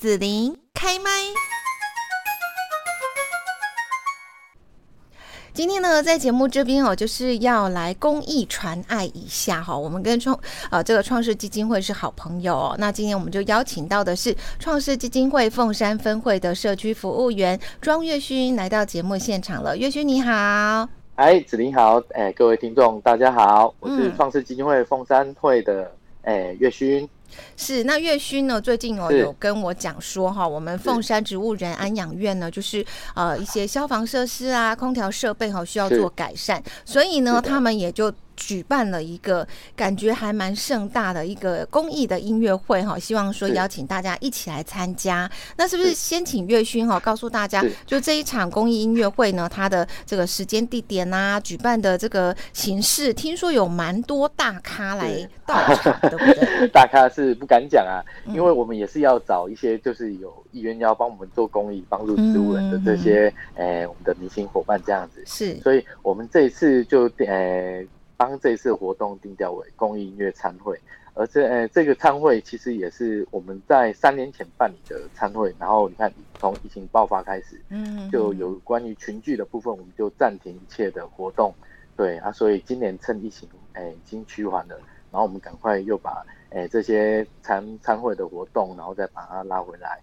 子琳开麦。今天呢，在节目这边哦，就是要来公益传爱一下哈。我们跟创呃这个创世基金会是好朋友哦。那今天我们就邀请到的是创世基金会凤山分会的社区服务员庄月勋来到节目现场了。月勋你好，哎，子琳好，哎，各位听众大家好，我是创世基金会凤山会的哎月勋。是，那月勋呢？最近哦有跟我讲说哈，我们凤山植物人安养院呢，就是呃一些消防设施啊、空调设备哈需要做改善，所以呢，他们也就。举办了一个感觉还蛮盛大的一个公益的音乐会哈，希望说邀请大家一起来参加。那是不是先请月勋哈告诉大家，就这一场公益音乐会呢，它的这个时间、地点啊，举办的这个形式，听说有蛮多大咖来到场，对不对？大咖是不敢讲啊，因为我们也是要找一些就是有意愿要帮我们做公益、帮助植物人的这些呃我们的明星伙伴这样子。是，所以我们这一次就诶。帮这次活动定调为公益音乐餐会，而这呃这个餐会其实也是我们在三年前办理的餐会，然后你看从疫情爆发开始，嗯，就有关于群聚的部分，我们就暂停一切的活动，对啊，所以今年趁疫情诶已经趋缓了，然后我们赶快又把诶这些餐餐会的活动，然后再把它拉回来。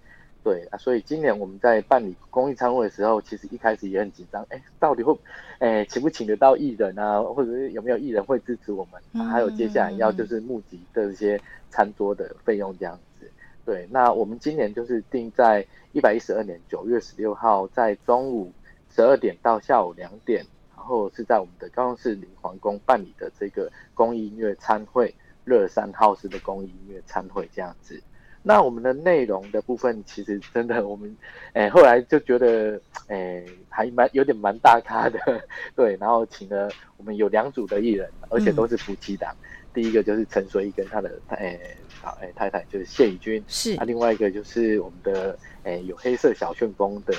对啊，所以今年我们在办理公益餐会的时候，其实一开始也很紧张，哎，到底会，哎，请不请得到艺人啊，或者是有没有艺人会支持我们？啊、还有接下来要就是募集的一些餐桌的费用这样子。对，那我们今年就是定在一百一十二年九月十六号，在中午十二点到下午两点，然后是在我们的高雄市林皇宫办理的这个公益音乐餐会，乐善好施的公益音乐餐会这样子。那我们的内容的部分，其实真的我们，哎后来就觉得，哎还蛮有点蛮大咖的，对，然后请了我们有两组的艺人，而且都是夫妻档，嗯、第一个就是陈水一跟他的，哎好，哎太太就是谢宇君，是，啊，另外一个就是我们的，哎有黑色小旋风的，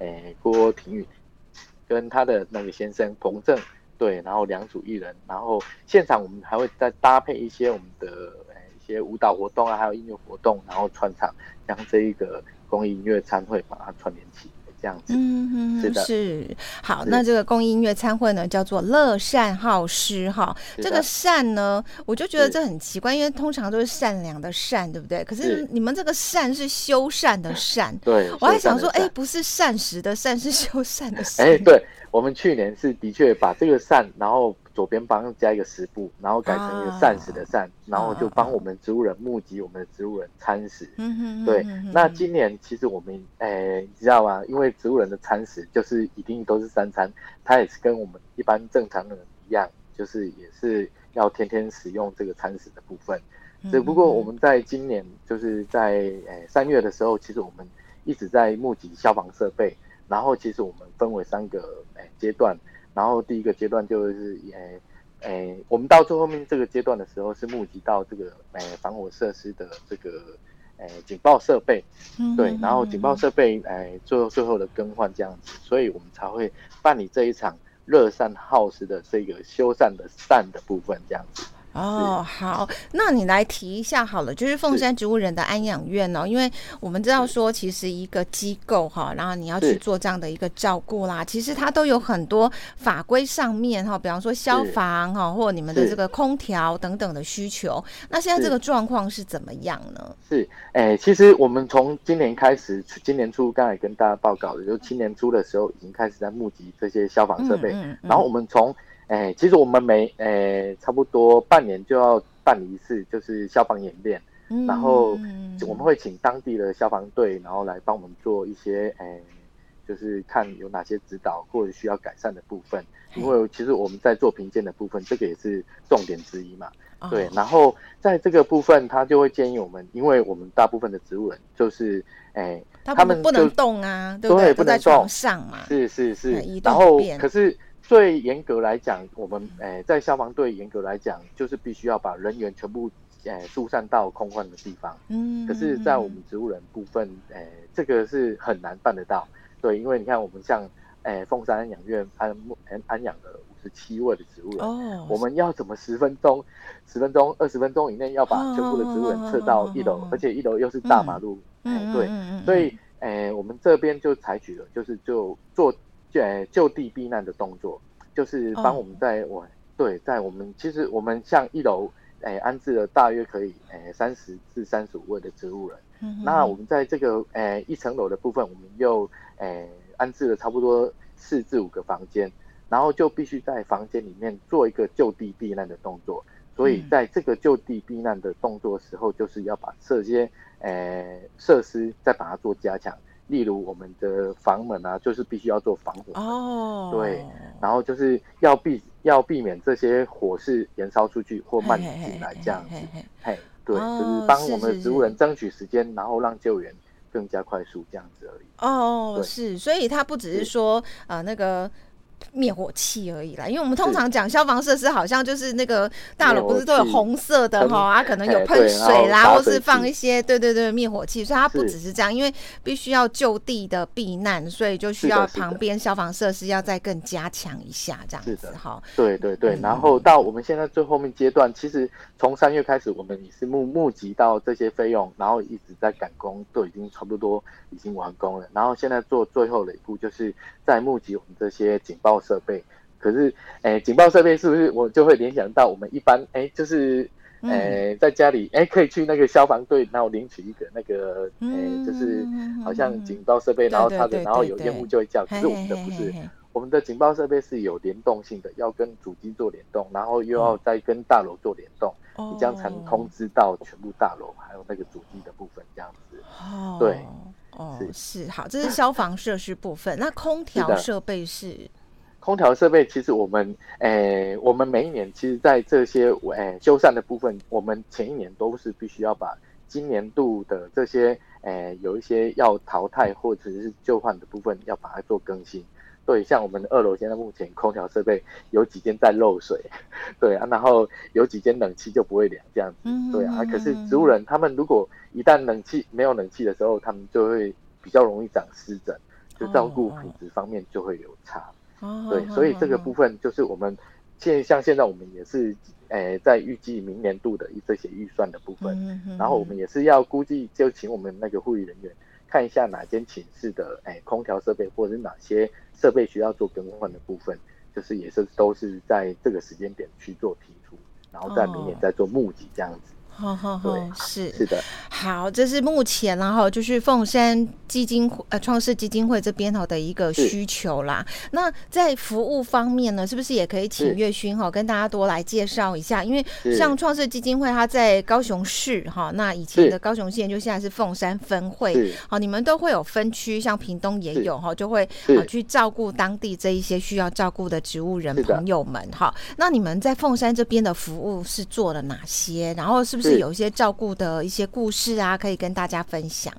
哎郭廷宇，跟他的那个先生彭正，对，然后两组艺人，然后现场我们还会再搭配一些我们的。一些舞蹈活动啊，还有音乐活动，然后串场，将这一个公益音乐餐会把它串联起来，这样子。嗯嗯，是的，是。好，那这个公益音乐餐会呢，叫做乐善好施哈。这个善呢，我就觉得这很奇怪，因为通常都是善良的善，对不对？可是你们这个善是修善的善。对。我还想说，哎，不是膳食的善，是修善的善。哎，对，我们去年是的确把这个善，然后。左边帮加一个食部，然后改成一个膳食的膳，啊、然后就帮我们植物人募集我们的植物人餐食。嗯哼，对。那今年其实我们，诶、欸，你知道吗？因为植物人的餐食就是一定都是三餐，它也是跟我们一般正常人一样，就是也是要天天使用这个餐食的部分。只不过我们在今年就是在诶三月的时候，其实我们一直在募集消防设备，然后其实我们分为三个诶阶段。然后第一个阶段就是，诶、欸、诶、欸，我们到最后面这个阶段的时候，是募集到这个诶、欸、防火设施的这个诶、欸、警报设备，对，然后警报设备诶、欸、最后最后的更换这样子，所以我们才会办理这一场热善耗时的这个修缮的善的部分这样子。哦，好，那你来提一下好了，就是凤山植物人的安养院哦，因为我们知道说，其实一个机构哈，然后你要去做这样的一个照顾啦，其实它都有很多法规上面哈，比方说消防哈，或你们的这个空调等等的需求。那现在这个状况是怎么样呢？是，哎、欸，其实我们从今年开始，今年初刚才跟大家报告的，就是今年初的时候已经开始在募集这些消防设备，嗯嗯嗯、然后我们从哎、欸，其实我们每哎、欸、差不多半年就要办理一次，就是消防演练，嗯、然后我们会请当地的消防队，然后来帮我们做一些哎、欸，就是看有哪些指导或者需要改善的部分。因为其实我们在做评鉴的部分，这个也是重点之一嘛。哦、对，然后在这个部分，他就会建议我们，因为我们大部分的植物人就是哎，欸、他们不能动啊，对不对？不在床上嘛。是是是，然后可是。最严格来讲，我们诶、呃、在消防队严格来讲，就是必须要把人员全部诶疏散到空旷的地方。嗯，可是，在我们植物人部分，诶、呃、这个是很难办得到。对，因为你看，我们像诶凤山安养院安安安养了五十七位的植物人，哦，我们要怎么十分钟、十分钟、二十分钟以内要把全部的植物人撤到一楼，哦、而且一楼又是大马路，嗯，对，所以，哎，我们这边就采取了，就是就做就就地避难的动作，就是帮我们在我对，在我们其实我们像一楼，哎，安置了大约可以，哎，三十至三十五位的植物人。嗯，那我们在这个，哎，一层楼的部分，我们又，哎，安置了差不多四至五个房间，然后就必须在房间里面做一个就地避难的动作。所以在这个就地避难的动作时候，就是要把这些呃设施再把它做加强，例如我们的房门啊，就是必须要做防火哦，对，然后就是要避要避免这些火势燃烧出去或蔓延进来这样子，嘿，对，就是帮我们的植物人争取时间，然后让救援更加快速这样子而已。哦，是，所以它不只是说啊那个。灭火器而已啦，因为我们通常讲消防设施，好像就是那个大楼不是都有红色的哈，啊，可能有喷水啦，或是放一些对对对灭火器，所以它不只是这样，因为必须要就地的避难，所以就需要旁边消防设施要再更加强一下这样子哈。对对对，然后到我们现在最后面阶段，其实从三月开始，我们也是募募集到这些费用，然后一直在赶工，都已经差不多已经完工了，然后现在做最后的一步，就是在募集我们这些警报设备，可是，哎、欸，警报设备是不是我就会联想到我们一般，哎、欸，就是，哎、欸，在家里，哎、欸，可以去那个消防队，然后领取一个那个，哎、欸，就是好像警报设备，然后它的，然后有烟雾就会叫。可是我们的不是，我们的警报设备是有联动性的，要跟主机做联动，然后又要再跟大楼做联动，你这样才能通知到全部大楼还有那个主机的部分，这样子。对。哦，是好，这是消防设施部分。那空调设备是？空调设备其实我们，诶、欸，我们每一年其实，在这些诶、欸、修缮的部分，我们前一年都是必须要把今年度的这些，诶、欸，有一些要淘汰或者是旧换的部分，要把它做更新。对，像我们二楼现在目前空调设备有几间在漏水，对啊，然后有几间冷气就不会凉这样子，对啊。可是植物人他们如果一旦冷气没有冷气的时候，他们就会比较容易长湿疹，就照顾品质方面就会有差。对，所以这个部分就是我们现像现在我们也是诶在预计明年度的这些预算的部分，然后我们也是要估计就请我们那个护理人员看一下哪间寝室的诶空调设备或者是哪些。设备需要做更换的部分，就是也是都是在这个时间点去做提出，然后在明年再做募集这样子。好好好，是是的，好，这是目前然后就是凤山基金会呃创世基金会这边哈的一个需求啦。那在服务方面呢，是不是也可以请岳勋哈跟大家多来介绍一下？因为像创世基金会它在高雄市哈，那以前的高雄县就现在是凤山分会，好，你们都会有分区，像屏东也有哈，就会去照顾当地这一些需要照顾的植物人朋友们哈。那你们在凤山这边的服务是做了哪些？然后是不是？是有一些照顾的一些故事啊，可以跟大家分享。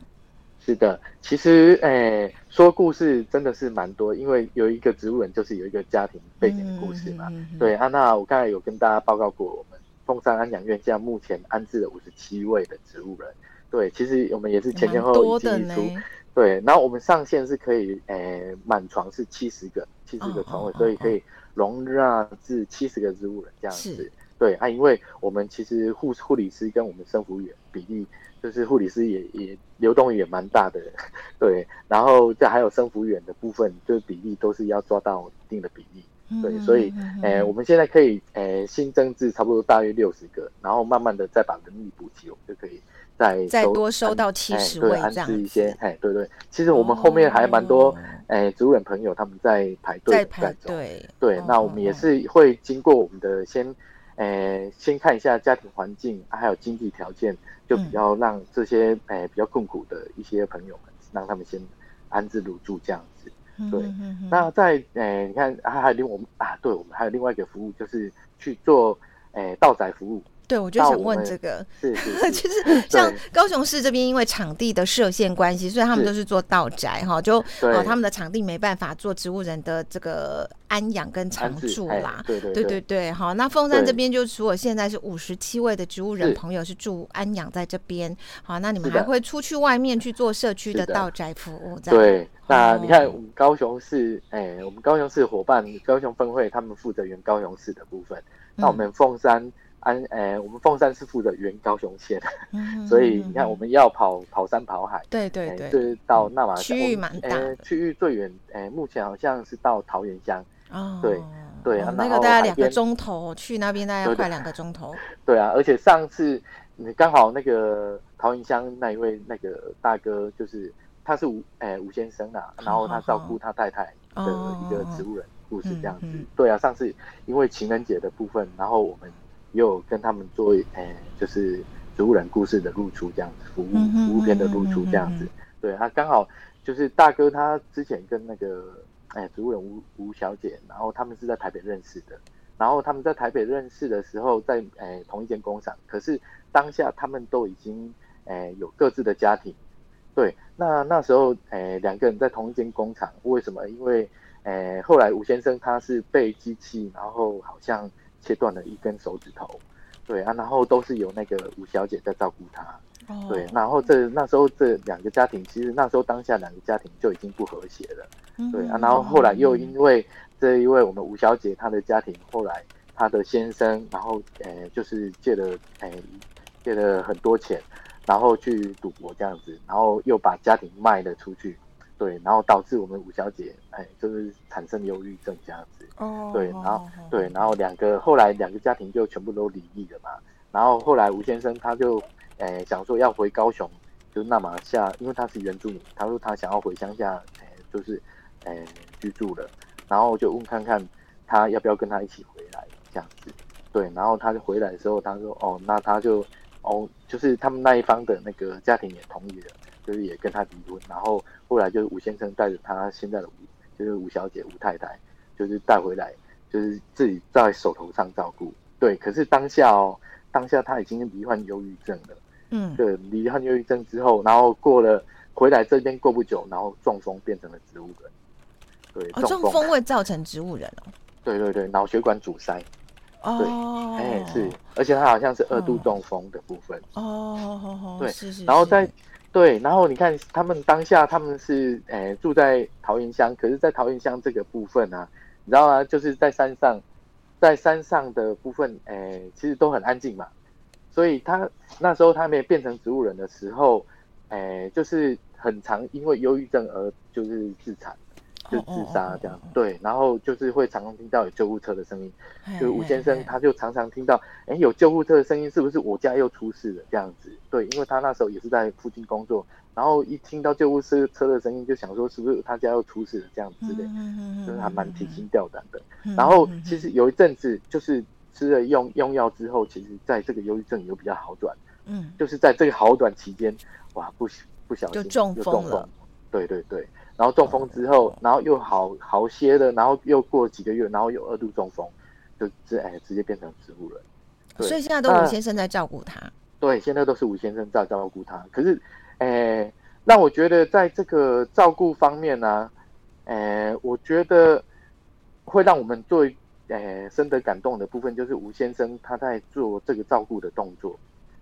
是的，其实诶、欸，说故事真的是蛮多，因为有一个植物人就是有一个家庭背景的故事嘛。嗯、对，安、啊、娜，我刚才有跟大家报告过，我们凤山安养院现在目前安置了五十七位的植物人。对，其实我们也是前前后后一进一出。对，然后我们上限是可以诶，满、欸、床是七十个，七十个床位，哦、所以可以容纳至七十个植物人这样子。对啊，因为我们其实护护理师跟我们生辅员比例，就是护理师也也流动也蛮大的，对，然后这还有生辅员的部分，就是比例都是要抓到一定的比例，对，嗯、所以诶、呃，我们现在可以诶、呃、新增至差不多大约六十个，然后慢慢的再把人力补齐，我们就可以再再多收到七十位这样，安置一些，哎，对对，其实我们后面还蛮多诶植物人朋友他们在排队在排队，对，那我们也是会经过我们的先。诶、呃，先看一下家庭环境，啊，还有经济条件，就比较让这些诶、呃、比较困苦的一些朋友们，让他们先安置入住这样子。对，嗯、哼哼那在诶、呃，你看，还还有另我们啊，对，我们还有另外一个服务，就是去做诶道仔服务。对，我就想问这个，是是，是，其实像高雄市这边，因为场地的设限关系，所以他们都是做道宅哈，就哦，他们的场地没办法做植物人的这个安养跟常住啦。对对对好，那凤山这边就除了现在是五十七位的植物人朋友是住安养在这边，好，那你们还会出去外面去做社区的道宅服务？对，那你看我们高雄市，哎，我们高雄市伙伴高雄分会他们负责原高雄市的部分，那我们凤山。安，呃，我们凤山是负责原高雄县，嗯、所以你看我们要跑跑山跑海，对对对，就是到那马区域蛮大，呃，区域最远，呃，目前好像是到桃园乡，哦，对对、哦，那个大概两个钟头，去那边大概要快两个钟头，对啊，而且上次你刚好那个桃园乡那一位那个大哥，就是他是吴，呃，吴先生啊，然后他照顾他太太的一个植物人。哦故事这样子，对啊，上次因为情人节的部分，然后我们也有跟他们做，诶、呃，就是植物人故事的露出这样子，服务、嗯、服务片的露出这样子，对他刚好就是大哥他之前跟那个，哎，植物人吴吴小姐，然后他们是在台北认识的，然后他们在台北认识的时候在，在、呃、诶同一间工厂，可是当下他们都已经，诶、呃、有各自的家庭，对，那那时候，诶、呃、两个人在同一间工厂，为什么？因为诶，后来吴先生他是被机器，然后好像切断了一根手指头，对啊，然后都是由那个吴小姐在照顾他，哦、对，然后这那时候这两个家庭，其实那时候当下两个家庭就已经不和谐了，嗯、对啊，然后后来又因为这一位我们吴小姐她的家庭，后来她的先生，然后呃就是借了呃借了很多钱，然后去赌博这样子，然后又把家庭卖了出去。对，然后导致我们五小姐，哎，就是产生忧郁症这样子。哦。对，然后对，然后两个后来两个家庭就全部都离异了嘛。然后后来吴先生他就，哎，想说要回高雄，就是那玛夏，因为他是原住民，他说他想要回乡下，哎，就是，哎，居住了。然后就问看看他要不要跟他一起回来这样子。对，然后他就回来的时候，他说，哦，那他就，哦，就是他们那一方的那个家庭也同意了。就是也跟他离婚，然后后来就是吴先生带着他现在的吴，就是吴小姐吴太太，就是带回来，就是自己在手头上照顾。对，可是当下哦，当下他已经罹患忧郁症了。嗯，对，罹患忧郁症之后，然后过了回来这边过不久，然后中风变成了植物人。对，哦，中风会造成植物人哦。对对对，脑血管阻塞。哦。对，哎是，而且他好像是二度中风的部分。哦，对，是是是。然后在。对，然后你看他们当下他们是诶、住在桃园乡，可是，在桃园乡这个部分啊，你知道吗？就是在山上，在山上的部分，诶、其实都很安静嘛，所以他那时候他没有变成植物人的时候，诶、就是很常因为忧郁症而就是自残。就自杀这样，对，然后就是会常常听到有救护车的声音，就是吴先生他就常常听到，哎，有救护车的声音，是不是我家又出事了这样子？对，因为他那时候也是在附近工作，然后一听到救护车车的声音，就想说是不是他家又出事了这样子的，就是还蛮提心吊胆的。然后其实有一阵子就是吃了用用药之后，其实在这个忧郁症有比较好转，嗯，就是在这个好转期间，哇，不不小心就中风了，对对对。然后中风之后，然后又好好些了，然后又过几个月，然后又二度中风，就直哎直接变成植物人。所以现在都是吴先生在照顾他。对，现在都是吴先生在照顾他。可是，哎，让我觉得在这个照顾方面呢、啊，哎，我觉得会让我们最哎深得感动的部分，就是吴先生他在做这个照顾的动作。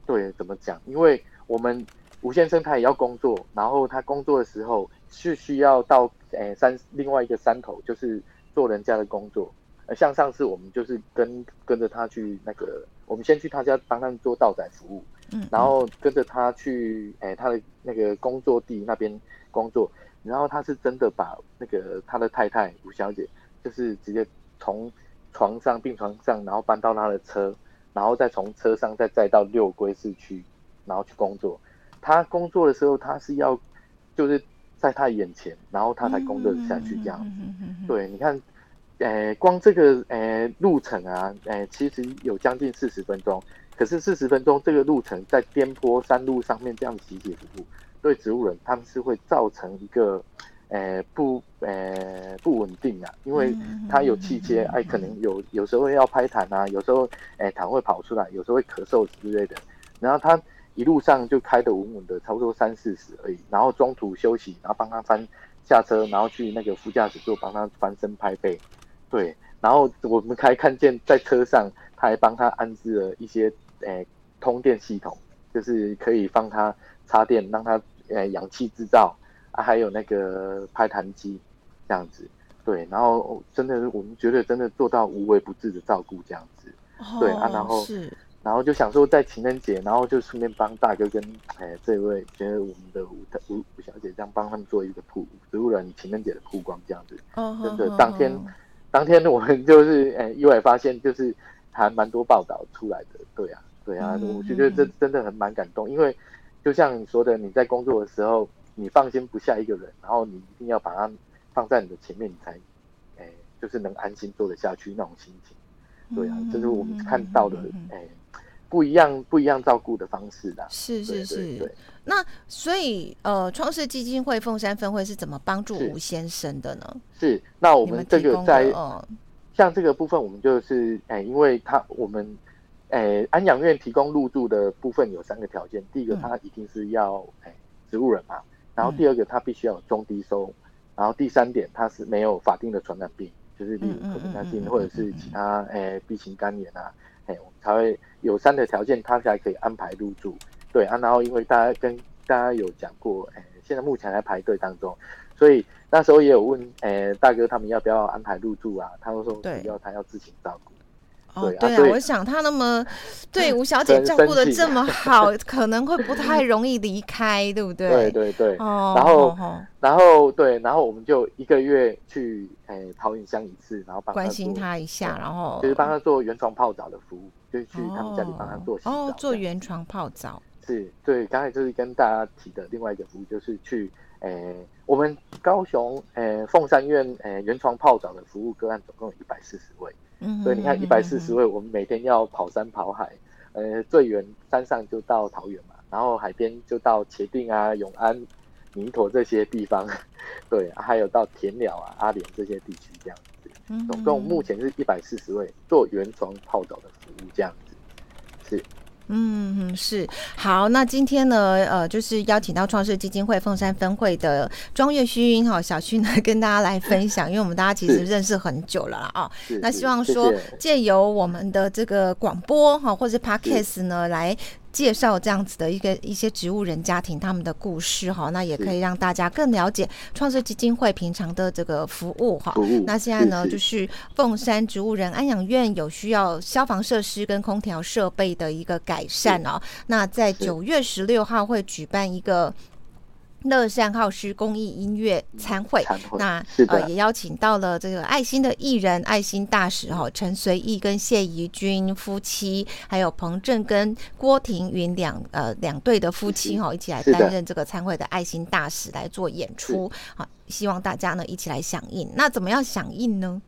对，怎么讲？因为我们吴先生他也要工作，然后他工作的时候。是需要到诶、欸、山另外一个山头，就是做人家的工作。呃，像上次我们就是跟跟着他去那个，我们先去他家帮他们做道仔服务，嗯，然后跟着他去诶、欸、他的那个工作地那边工作，然后他是真的把那个他的太太吴小姐，就是直接从床上病床上，然后搬到他的车，然后再从车上再载到六龟市区，然后去工作。他工作的时候，他是要就是。在他眼前，然后他才工作下去这样子。对，你看，呃，光这个呃路程啊，呃，其实有将近四十分钟。可是四十分钟这个路程在颠簸山路上面这样起起伏伏，对植物人他们是会造成一个呃不呃不稳定啊，因为他有气切，哎，可能有有时候要拍痰啊，有时候哎痰会跑出来，有时候会咳嗽之类的，然后他。一路上就开得稳稳的，差不多三四十而已。然后中途休息，然后帮他翻下车，然后去那个副驾驶座帮他翻身拍背。对，然后我们还看见在车上，他还帮他安置了一些诶、欸、通电系统，就是可以帮他插电，让他诶、欸、氧气制造啊，还有那个拍痰机这样子。对，然后真的我们觉得真的做到无微不至的照顾这样子。对啊，然后是。然后就想说在情人节，然后就顺便帮大哥跟哎这位，觉得我们的吴吴吴小姐这样帮他们做一个曝植物人情人节的曝光这样子。哦，真的，当天当天我们就是哎意外发现，就是还蛮多报道出来的。对啊，对啊，我就觉得这真的很蛮感动，因为就像你说的，你在工作的时候，你放心不下一个人，然后你一定要把他放在你的前面，你才哎就是能安心做得下去那种心情。对啊，这是我们看到的哎。不一样，不一样照顾的方式的，是是是。那所以，呃，创世基金会凤山分会是怎么帮助吴先生的呢？是，那我们这个在，呃、像这个部分，我们就是，哎、欸，因为他我们，哎、欸，安养院提供入住的部分有三个条件，第一个他一定是要，哎、欸，植物人嘛，然后第二个他必须要有中低收，然后第三点他是没有法定的传染病，就是例如可能他性或者是其他，哎、欸，B 型肝炎啊。哎，我们才会有三个条件，他才可以安排入住。对啊，然后因为大家跟大家有讲过，哎，现在目前还在排队当中，所以那时候也有问，哎，大哥他们要不要安排入住啊？他们说不要他要自行照顾。哦，对啊，我想他那么 对吴小姐照顾的这么好，可能会不太容易离开，对不对？对对对。哦。然后，然后对，然后我们就一个月去诶桃园乡一次，然后帮关心他一下，然后就是帮他做原床泡澡的服务，就是去他们家里帮他做洗澡。哦，做原床泡澡。是对，刚才就是跟大家提的另外一个服务，就是去诶我们高雄诶凤山院诶原床泡澡的服务个案，总共有一百四十位。所以你看，一百四十位，我们每天要跑山跑海，呃，最远山上就到桃园嘛，然后海边就到茄定啊、永安、弥陀这些地方，对，还有到田寮啊、阿莲这些地区这样子，总共目前是一百四十位做原床泡澡的服务这样子，是。嗯，是好。那今天呢，呃，就是邀请到创世基金会凤山分会的庄月勋哈小勋呢，跟大家来分享。因为我们大家其实认识很久了啊，那希望说借由我们的这个广播哈，或者 Podcast 呢来。介绍这样子的一个一些植物人家庭他们的故事哈，那也可以让大家更了解创世基金会平常的这个服务哈。那现在呢，就是凤山植物人安养院有需要消防设施跟空调设备的一个改善哦。那在九月十六号会举办一个。乐善好施公益音乐参会，那呃也邀请到了这个爱心的艺人、爱心大使哈陈随意跟谢怡君夫妻，还有彭正跟郭庭云两呃两对的夫妻哈一起来担任这个参会的爱心大使来做演出，好，希望大家呢一起来响应。那怎么样响应呢？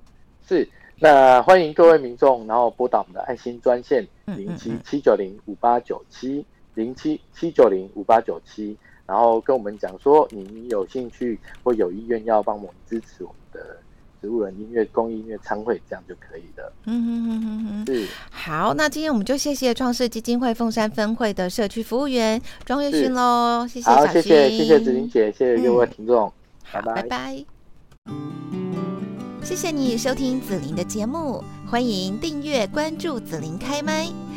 是，那欢迎各位民众，然后拨打我们的爱心专线零七七九零五八九七零七七九零五八九七。然后跟我们讲说，你有兴趣或有意愿要帮我们支持我们的植物人音乐公益音乐餐会，这样就可以了。嗯哼哼哼哼，是。好，那今天我们就谢谢创世基金会凤山分会的社区服务员庄月勋喽，谢谢小谢谢谢谢子玲姐，谢谢各位听众，拜拜拜拜。谢谢你收听子玲的节目，欢迎订阅关注子玲开麦。